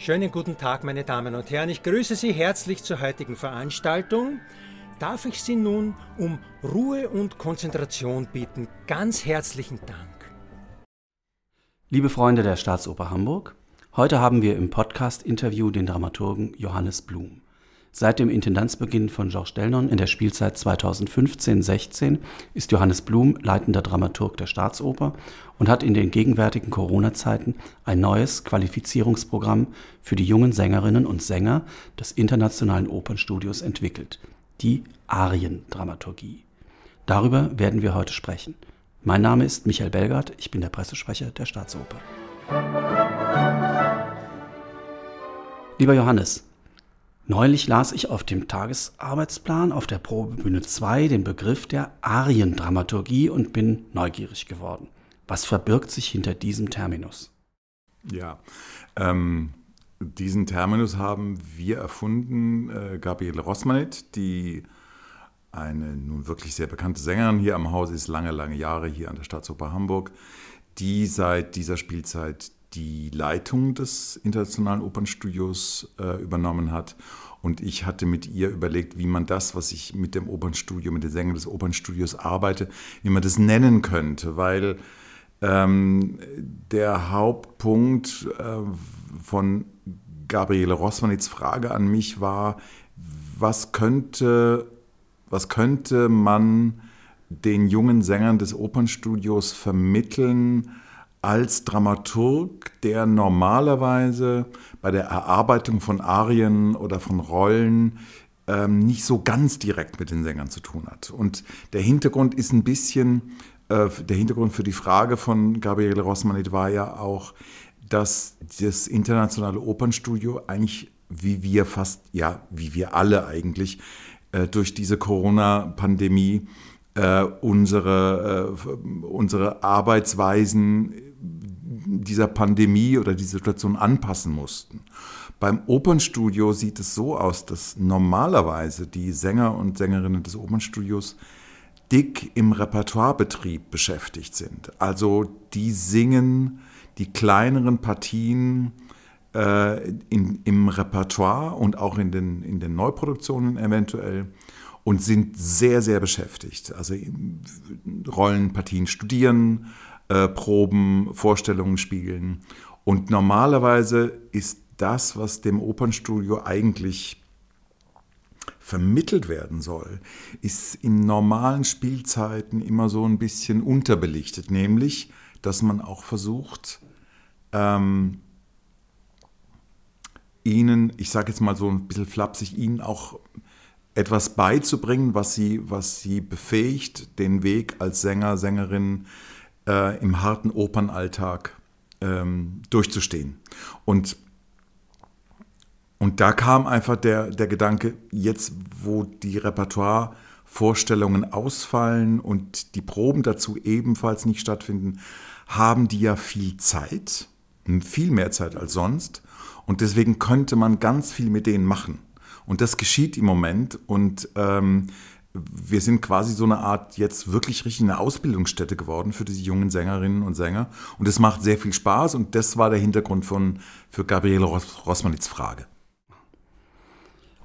Schönen guten Tag, meine Damen und Herren. Ich grüße Sie herzlich zur heutigen Veranstaltung. Darf ich Sie nun um Ruhe und Konzentration bitten? Ganz herzlichen Dank. Liebe Freunde der Staatsoper Hamburg, heute haben wir im Podcast-Interview den Dramaturgen Johannes Blum. Seit dem Intendanzbeginn von Georges Delnon in der Spielzeit 2015-16 ist Johannes Blum leitender Dramaturg der Staatsoper und hat in den gegenwärtigen Corona-Zeiten ein neues Qualifizierungsprogramm für die jungen Sängerinnen und Sänger des Internationalen Opernstudios entwickelt, die Ariendramaturgie. Darüber werden wir heute sprechen. Mein Name ist Michael Belgard, ich bin der Pressesprecher der Staatsoper. Lieber Johannes, Neulich las ich auf dem Tagesarbeitsplan auf der Probebühne 2 den Begriff der Ariendramaturgie und bin neugierig geworden. Was verbirgt sich hinter diesem Terminus? Ja, ähm, diesen Terminus haben wir erfunden, äh, Gabriele Rossmanit, die eine nun wirklich sehr bekannte Sängerin hier am Haus ist, lange, lange Jahre hier an der Staatsoper Hamburg, die seit dieser Spielzeit die Leitung des Internationalen Opernstudios äh, übernommen hat. Und ich hatte mit ihr überlegt, wie man das, was ich mit dem Opernstudio, mit den Sängern des Opernstudios arbeite, wie man das nennen könnte. Weil ähm, der Hauptpunkt äh, von Gabriele Rossmanits Frage an mich war, was könnte, was könnte man den jungen Sängern des Opernstudios vermitteln, als Dramaturg, der normalerweise bei der Erarbeitung von Arien oder von Rollen ähm, nicht so ganz direkt mit den Sängern zu tun hat. Und der Hintergrund ist ein bisschen, äh, der Hintergrund für die Frage von Gabriele Rossmanit war ja auch, dass das internationale Opernstudio eigentlich, wie wir fast, ja, wie wir alle eigentlich, äh, durch diese Corona-Pandemie äh, unsere, äh, unsere Arbeitsweisen dieser Pandemie oder die Situation anpassen mussten. Beim Opernstudio sieht es so aus, dass normalerweise die Sänger und Sängerinnen des Opernstudios dick im Repertoirebetrieb beschäftigt sind. Also die singen die kleineren Partien äh, in, im Repertoire und auch in den, in den Neuproduktionen eventuell und sind sehr, sehr beschäftigt. Also Rollenpartien studieren, äh, Proben, Vorstellungen spielen. Und normalerweise ist das, was dem Opernstudio eigentlich vermittelt werden soll, ist in normalen Spielzeiten immer so ein bisschen unterbelichtet, nämlich, dass man auch versucht, ähm, ihnen, ich sage jetzt mal so ein bisschen flapsig, ihnen auch etwas beizubringen, was sie, was sie befähigt, den Weg als Sänger, Sängerin äh, im harten Opernalltag ähm, durchzustehen. Und, und da kam einfach der, der Gedanke, jetzt wo die Repertoire-Vorstellungen ausfallen und die Proben dazu ebenfalls nicht stattfinden, haben die ja viel Zeit, viel mehr Zeit als sonst. Und deswegen könnte man ganz viel mit denen machen. Und das geschieht im Moment. Und ähm, wir sind quasi so eine Art jetzt wirklich richtig eine Ausbildungsstätte geworden für diese jungen Sängerinnen und Sänger. Und es macht sehr viel Spaß und das war der Hintergrund von, für Gabriele Rossmanits Frage.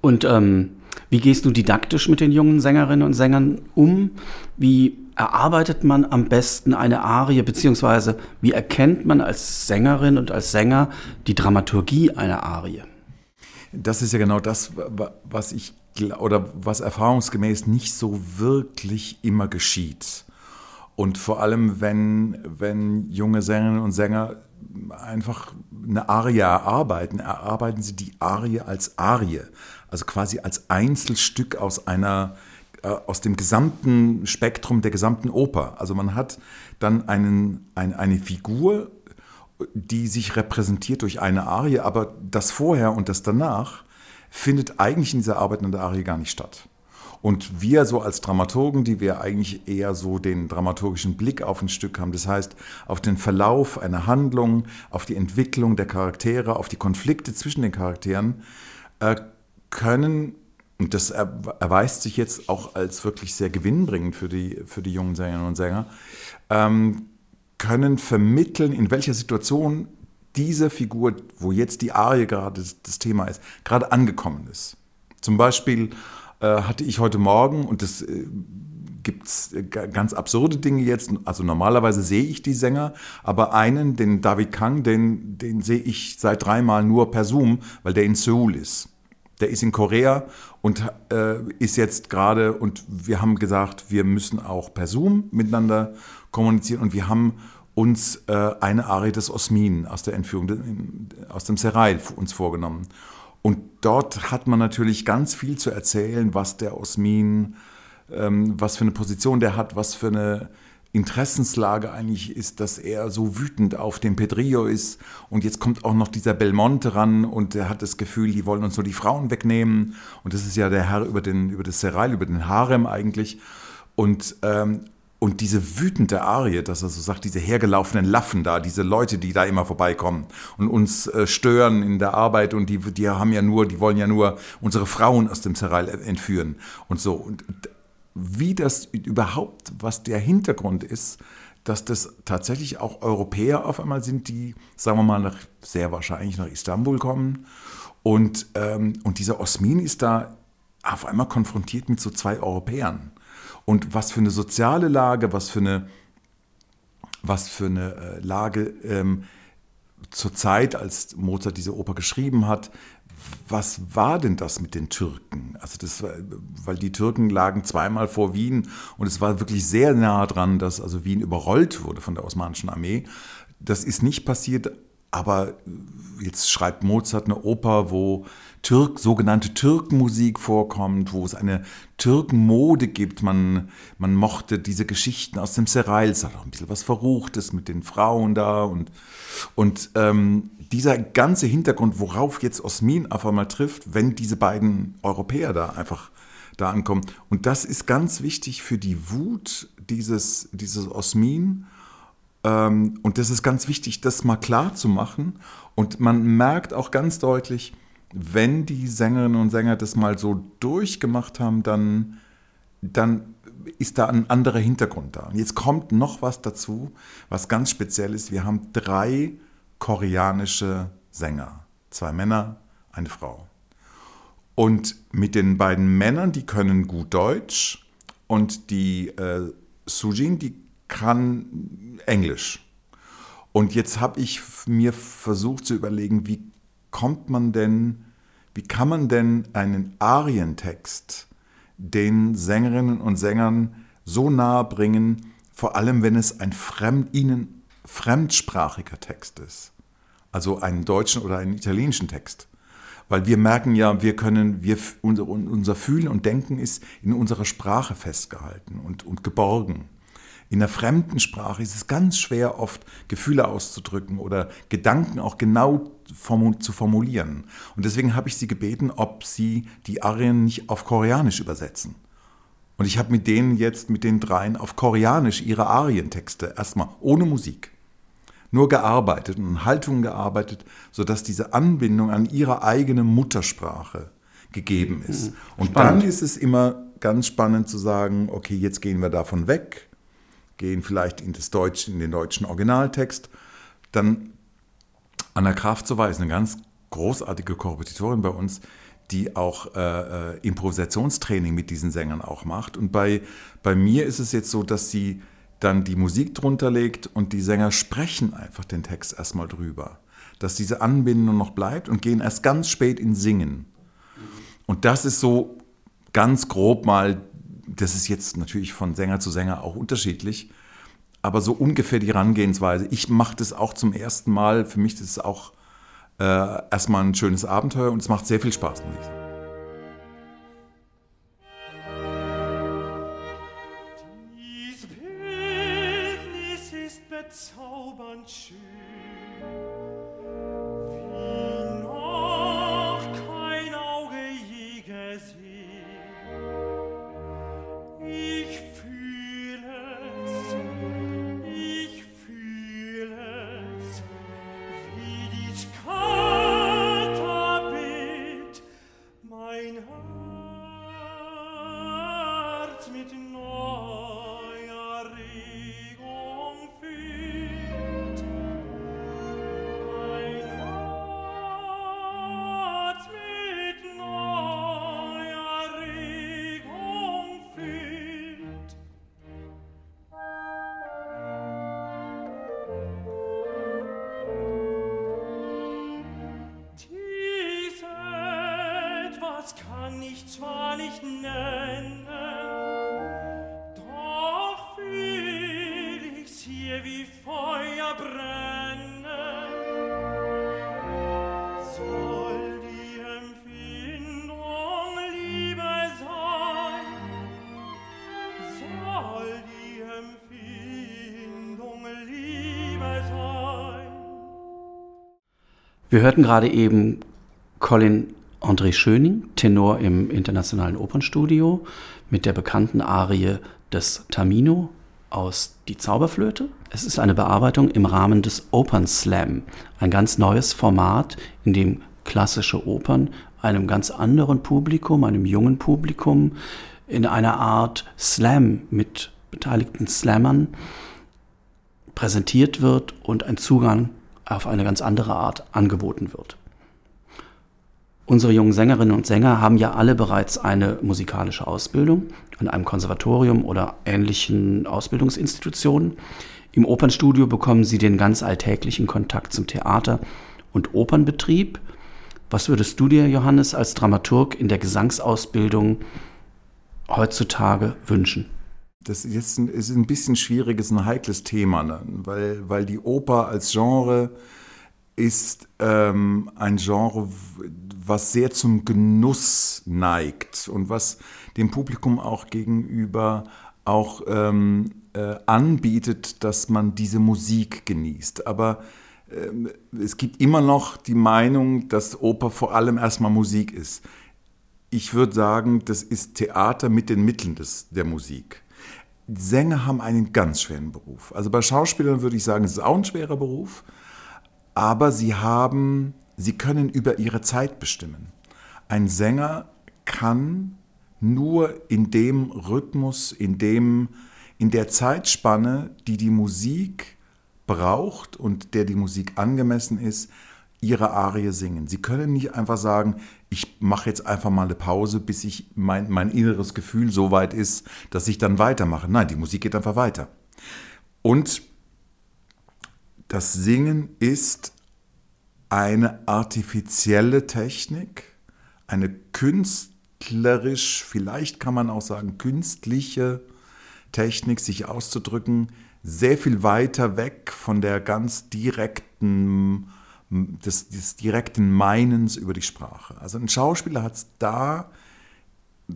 Und ähm, wie gehst du didaktisch mit den jungen Sängerinnen und Sängern um? Wie erarbeitet man am besten eine Arie, beziehungsweise wie erkennt man als Sängerin und als Sänger die Dramaturgie einer Arie? Das ist ja genau das, was ich oder was erfahrungsgemäß nicht so wirklich immer geschieht. Und vor allem, wenn, wenn junge Sängerinnen und Sänger einfach eine Arie erarbeiten, erarbeiten sie die Arie als Arie, also quasi als Einzelstück aus einer äh, aus dem gesamten Spektrum der gesamten Oper. Also man hat dann einen, ein, eine Figur, die sich repräsentiert durch eine Arie, aber das Vorher und das Danach findet eigentlich in dieser Arbeit an der Arie gar nicht statt. Und wir so als Dramaturgen, die wir eigentlich eher so den dramaturgischen Blick auf ein Stück haben, das heißt auf den Verlauf einer Handlung, auf die Entwicklung der Charaktere, auf die Konflikte zwischen den Charakteren, äh, können, und das erweist sich jetzt auch als wirklich sehr gewinnbringend für die, für die jungen Sängerinnen und Sänger, ähm, können vermitteln, in welcher Situation diese Figur, wo jetzt die Arie gerade das, das Thema ist, gerade angekommen ist. Zum Beispiel äh, hatte ich heute Morgen, und das äh, gibt es äh, ganz absurde Dinge jetzt, also normalerweise sehe ich die Sänger, aber einen, den David Kang, den, den sehe ich seit dreimal nur per Zoom, weil der in Seoul ist. Der ist in Korea und äh, ist jetzt gerade, und wir haben gesagt, wir müssen auch per Zoom miteinander kommunizieren und wir haben uns äh, eine Arie des Osmin aus der Entführung, aus dem Serai uns vorgenommen. Und dort hat man natürlich ganz viel zu erzählen, was der Osmin, ähm, was für eine Position der hat, was für eine Interessenslage eigentlich ist, dass er so wütend auf den Pedrillo ist. Und jetzt kommt auch noch dieser Belmonte ran und er hat das Gefühl, die wollen uns nur die Frauen wegnehmen. Und das ist ja der Herr über, den, über das Seral, über den Harem eigentlich. Und, ähm, und diese wütende Arie, dass er so sagt, diese hergelaufenen Laffen da, diese Leute, die da immer vorbeikommen und uns äh, stören in der Arbeit und die, die haben ja nur, die wollen ja nur unsere Frauen aus dem Seral entführen und so. Und wie das überhaupt, was der Hintergrund ist, dass das tatsächlich auch Europäer auf einmal sind, die, sagen wir mal, nach, sehr wahrscheinlich nach Istanbul kommen. Und, ähm, und dieser Osmin ist da auf einmal konfrontiert mit so zwei Europäern. Und was für eine soziale Lage, was für eine, was für eine äh, Lage ähm, zur Zeit, als Mozart diese Oper geschrieben hat, was war denn das mit den Türken? Also das weil die Türken lagen zweimal vor Wien und es war wirklich sehr nah dran, dass also Wien überrollt wurde von der osmanischen Armee. Das ist nicht passiert, aber jetzt schreibt Mozart eine Oper, wo Türk, sogenannte Türkenmusik vorkommt, wo es eine Türkenmode gibt. Man, man mochte diese Geschichten aus dem Serail, es hat auch ein bisschen was Verruchtes mit den Frauen da und, und ähm, dieser ganze Hintergrund, worauf jetzt Osmin auf einmal trifft, wenn diese beiden Europäer da einfach da ankommen. Und das ist ganz wichtig für die Wut dieses, dieses Osmin. Ähm, und das ist ganz wichtig, das mal klar zu machen. Und man merkt auch ganz deutlich, wenn die Sängerinnen und Sänger das mal so durchgemacht haben, dann, dann ist da ein anderer Hintergrund da. Und jetzt kommt noch was dazu, was ganz speziell ist. Wir haben drei koreanische Sänger. Zwei Männer, eine Frau. Und mit den beiden Männern, die können gut Deutsch und die äh, Sujin, die kann Englisch. Und jetzt habe ich mir versucht zu überlegen, wie kommt man denn, wie kann man denn einen Arientext den Sängerinnen und Sängern so nahe bringen, vor allem wenn es ein fremd, ihnen fremdsprachiger Text ist also einen deutschen oder einen italienischen Text. Weil wir merken ja, wir können, wir, unser, Fühlen und Denken ist in unserer Sprache festgehalten und, und geborgen. In einer fremden Sprache ist es ganz schwer, oft Gefühle auszudrücken oder Gedanken auch genau zu formulieren. Und deswegen habe ich sie gebeten, ob sie die Arien nicht auf Koreanisch übersetzen. Und ich habe mit denen jetzt, mit den dreien, auf Koreanisch ihre Arientexte, erstmal ohne Musik, nur gearbeitet und Haltungen gearbeitet, sodass diese Anbindung an ihre eigene Muttersprache gegeben ist. Mhm. Und spannend. dann ist es immer ganz spannend zu sagen, okay, jetzt gehen wir davon weg, gehen vielleicht in, das Deutsch, in den deutschen Originaltext. Dann Anna Kraft so eine ganz großartige Korrepetitorin bei uns, die auch äh, äh, Improvisationstraining mit diesen Sängern auch macht. Und bei, bei mir ist es jetzt so, dass sie dann die Musik drunter legt und die Sänger sprechen einfach den Text erstmal drüber. Dass diese Anbindung noch bleibt und gehen erst ganz spät in Singen. Und das ist so ganz grob mal, das ist jetzt natürlich von Sänger zu Sänger auch unterschiedlich, aber so ungefähr die Herangehensweise. Ich mache das auch zum ersten Mal. Für mich ist es auch äh, erstmal ein schönes Abenteuer und es macht sehr viel Spaß, muss ich sagen. Wir hörten gerade eben Colin André Schöning, Tenor im Internationalen Opernstudio, mit der bekannten Arie des Tamino aus Die Zauberflöte. Es ist eine Bearbeitung im Rahmen des Opern Slam, ein ganz neues Format, in dem klassische Opern einem ganz anderen Publikum, einem jungen Publikum, in einer Art Slam mit beteiligten Slammern präsentiert wird und ein Zugang auf eine ganz andere Art angeboten wird. Unsere jungen Sängerinnen und Sänger haben ja alle bereits eine musikalische Ausbildung an einem Konservatorium oder ähnlichen Ausbildungsinstitutionen. Im Opernstudio bekommen sie den ganz alltäglichen Kontakt zum Theater und Opernbetrieb. Was würdest du dir, Johannes, als Dramaturg in der Gesangsausbildung heutzutage wünschen? Das ist ein, ist ein bisschen schwieriges, ein heikles Thema, ne? weil, weil die Oper als Genre ist ähm, ein Genre, was sehr zum Genuss neigt und was dem Publikum auch gegenüber auch ähm, äh, anbietet, dass man diese Musik genießt. Aber ähm, es gibt immer noch die Meinung, dass Oper vor allem erstmal Musik ist. Ich würde sagen, das ist Theater mit den Mitteln des, der Musik. Sänger haben einen ganz schweren Beruf. Also bei Schauspielern würde ich sagen, es ist auch ein schwerer Beruf, aber sie haben, sie können über ihre Zeit bestimmen. Ein Sänger kann nur in dem Rhythmus, in dem, in der Zeitspanne, die die Musik braucht und der die Musik angemessen ist, ihre Arie singen. Sie können nicht einfach sagen, ich mache jetzt einfach mal eine Pause, bis ich mein, mein inneres Gefühl so weit ist, dass ich dann weitermache. Nein, die Musik geht einfach weiter. Und das Singen ist eine artifizielle Technik, eine künstlerisch, vielleicht kann man auch sagen künstliche Technik, sich auszudrücken, sehr viel weiter weg von der ganz direkten des, des direkten Meinens über die Sprache. Also ein Schauspieler hat es da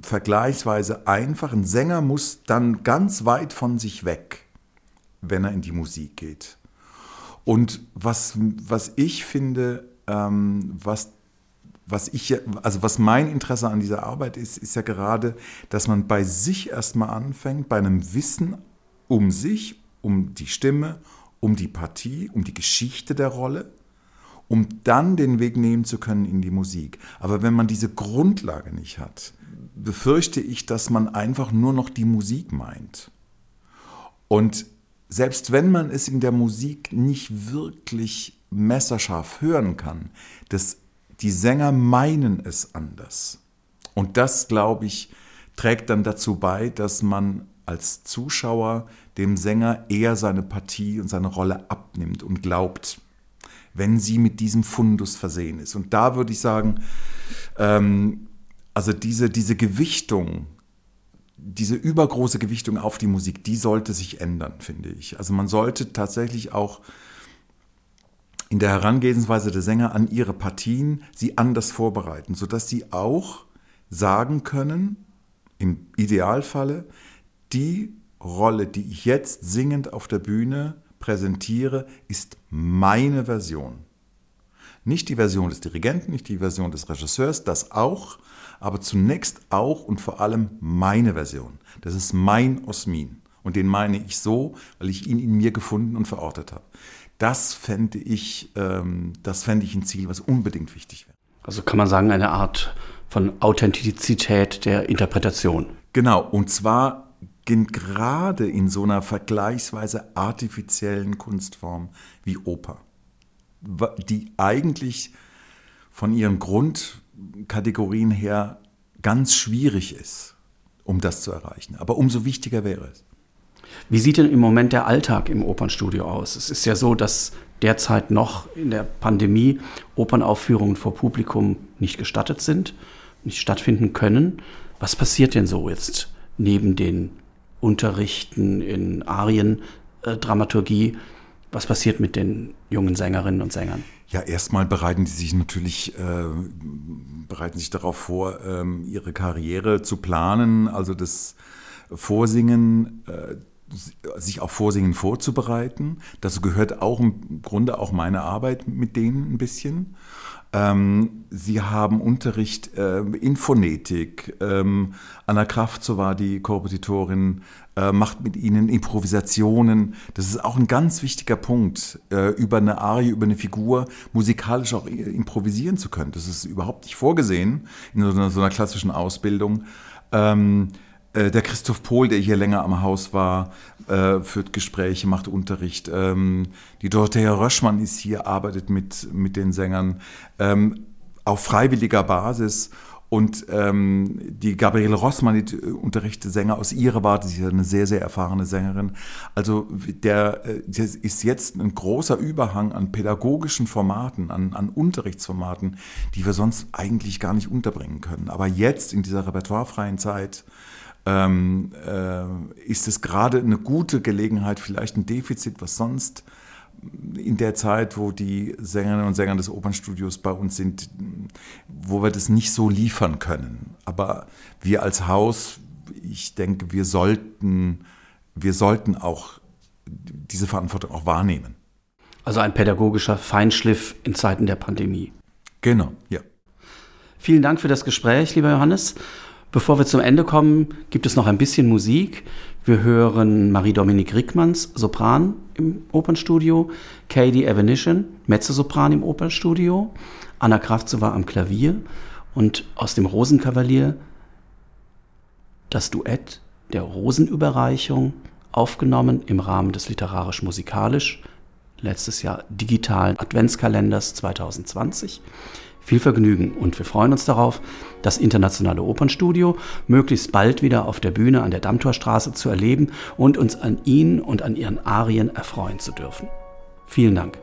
vergleichsweise einfach. Ein Sänger muss dann ganz weit von sich weg, wenn er in die Musik geht. Und was, was ich finde, ähm, was, was, ich, also was mein Interesse an dieser Arbeit ist, ist ja gerade, dass man bei sich erstmal anfängt, bei einem Wissen um sich, um die Stimme, um die Partie, um die Geschichte der Rolle um dann den Weg nehmen zu können in die Musik. Aber wenn man diese Grundlage nicht hat, befürchte ich, dass man einfach nur noch die Musik meint. Und selbst wenn man es in der Musik nicht wirklich messerscharf hören kann, das, die Sänger meinen es anders. Und das, glaube ich, trägt dann dazu bei, dass man als Zuschauer dem Sänger eher seine Partie und seine Rolle abnimmt und glaubt, wenn sie mit diesem Fundus versehen ist. Und da würde ich sagen, ähm, also diese, diese Gewichtung, diese übergroße Gewichtung auf die Musik, die sollte sich ändern, finde ich. Also man sollte tatsächlich auch in der Herangehensweise der Sänger an ihre Partien sie anders vorbereiten, sodass sie auch sagen können, im Idealfalle, die Rolle, die ich jetzt singend auf der Bühne präsentiere, ist meine Version. Nicht die Version des Dirigenten, nicht die Version des Regisseurs, das auch, aber zunächst auch und vor allem meine Version. Das ist mein Osmin. Und den meine ich so, weil ich ihn in mir gefunden und verortet habe. Das fände ich, ähm, das fände ich ein Ziel, was unbedingt wichtig wäre. Also kann man sagen, eine Art von Authentizität der Interpretation. Genau, und zwar gerade in so einer vergleichsweise artifiziellen Kunstform wie Oper, die eigentlich von ihren Grundkategorien her ganz schwierig ist, um das zu erreichen. Aber umso wichtiger wäre es. Wie sieht denn im Moment der Alltag im Opernstudio aus? Es ist ja so, dass derzeit noch in der Pandemie Opernaufführungen vor Publikum nicht gestattet sind. nicht stattfinden können. Was passiert denn so jetzt neben den Unterrichten in Ariendramaturgie? Äh, Was passiert mit den jungen Sängerinnen und Sängern? Ja, erstmal bereiten die sich natürlich äh, bereiten sich darauf vor, ähm, ihre Karriere zu planen, also das Vorsingen, äh, sich auf Vorsingen vorzubereiten. Dazu gehört auch im Grunde auch meine Arbeit mit denen ein bisschen. Ähm, sie haben Unterricht äh, in Phonetik. Ähm, Anna Kraft, so war die Korrepetitorin, äh, macht mit ihnen Improvisationen. Das ist auch ein ganz wichtiger Punkt, äh, über eine Arie, über eine Figur musikalisch auch improvisieren zu können. Das ist überhaupt nicht vorgesehen in so einer, so einer klassischen Ausbildung. Ähm, äh, der Christoph Pohl, der hier länger am Haus war, äh, führt Gespräche, macht Unterricht. Ähm, die Dorothea Röschmann ist hier, arbeitet mit, mit den Sängern ähm, auf freiwilliger Basis. Und ähm, die Gabriele Rossmann, die unterrichtet Sänger aus ihrer Warte, sie ist eine sehr, sehr erfahrene Sängerin. Also der, äh, der ist jetzt ein großer Überhang an pädagogischen Formaten, an, an Unterrichtsformaten, die wir sonst eigentlich gar nicht unterbringen können. Aber jetzt in dieser repertoirefreien Zeit ähm, äh, ist es gerade eine gute Gelegenheit, vielleicht ein Defizit, was sonst in der Zeit, wo die Sängerinnen und Sänger des Opernstudios bei uns sind, wo wir das nicht so liefern können. Aber wir als Haus, ich denke, wir sollten, wir sollten auch diese Verantwortung auch wahrnehmen. Also ein pädagogischer Feinschliff in Zeiten der Pandemie. Genau, ja. Vielen Dank für das Gespräch, lieber Johannes. Bevor wir zum Ende kommen, gibt es noch ein bisschen Musik. Wir hören Marie-Dominique Rickmanns, Sopran im Opernstudio, Katie Evanishin, Mezzosopran im Opernstudio, Anna Kraftzowa am Klavier und aus dem Rosenkavalier das Duett der Rosenüberreichung, aufgenommen im Rahmen des literarisch-musikalisch, letztes Jahr digitalen Adventskalenders 2020. Viel Vergnügen und wir freuen uns darauf, das Internationale Opernstudio möglichst bald wieder auf der Bühne an der Dammtorstraße zu erleben und uns an Ihnen und an Ihren Arien erfreuen zu dürfen. Vielen Dank.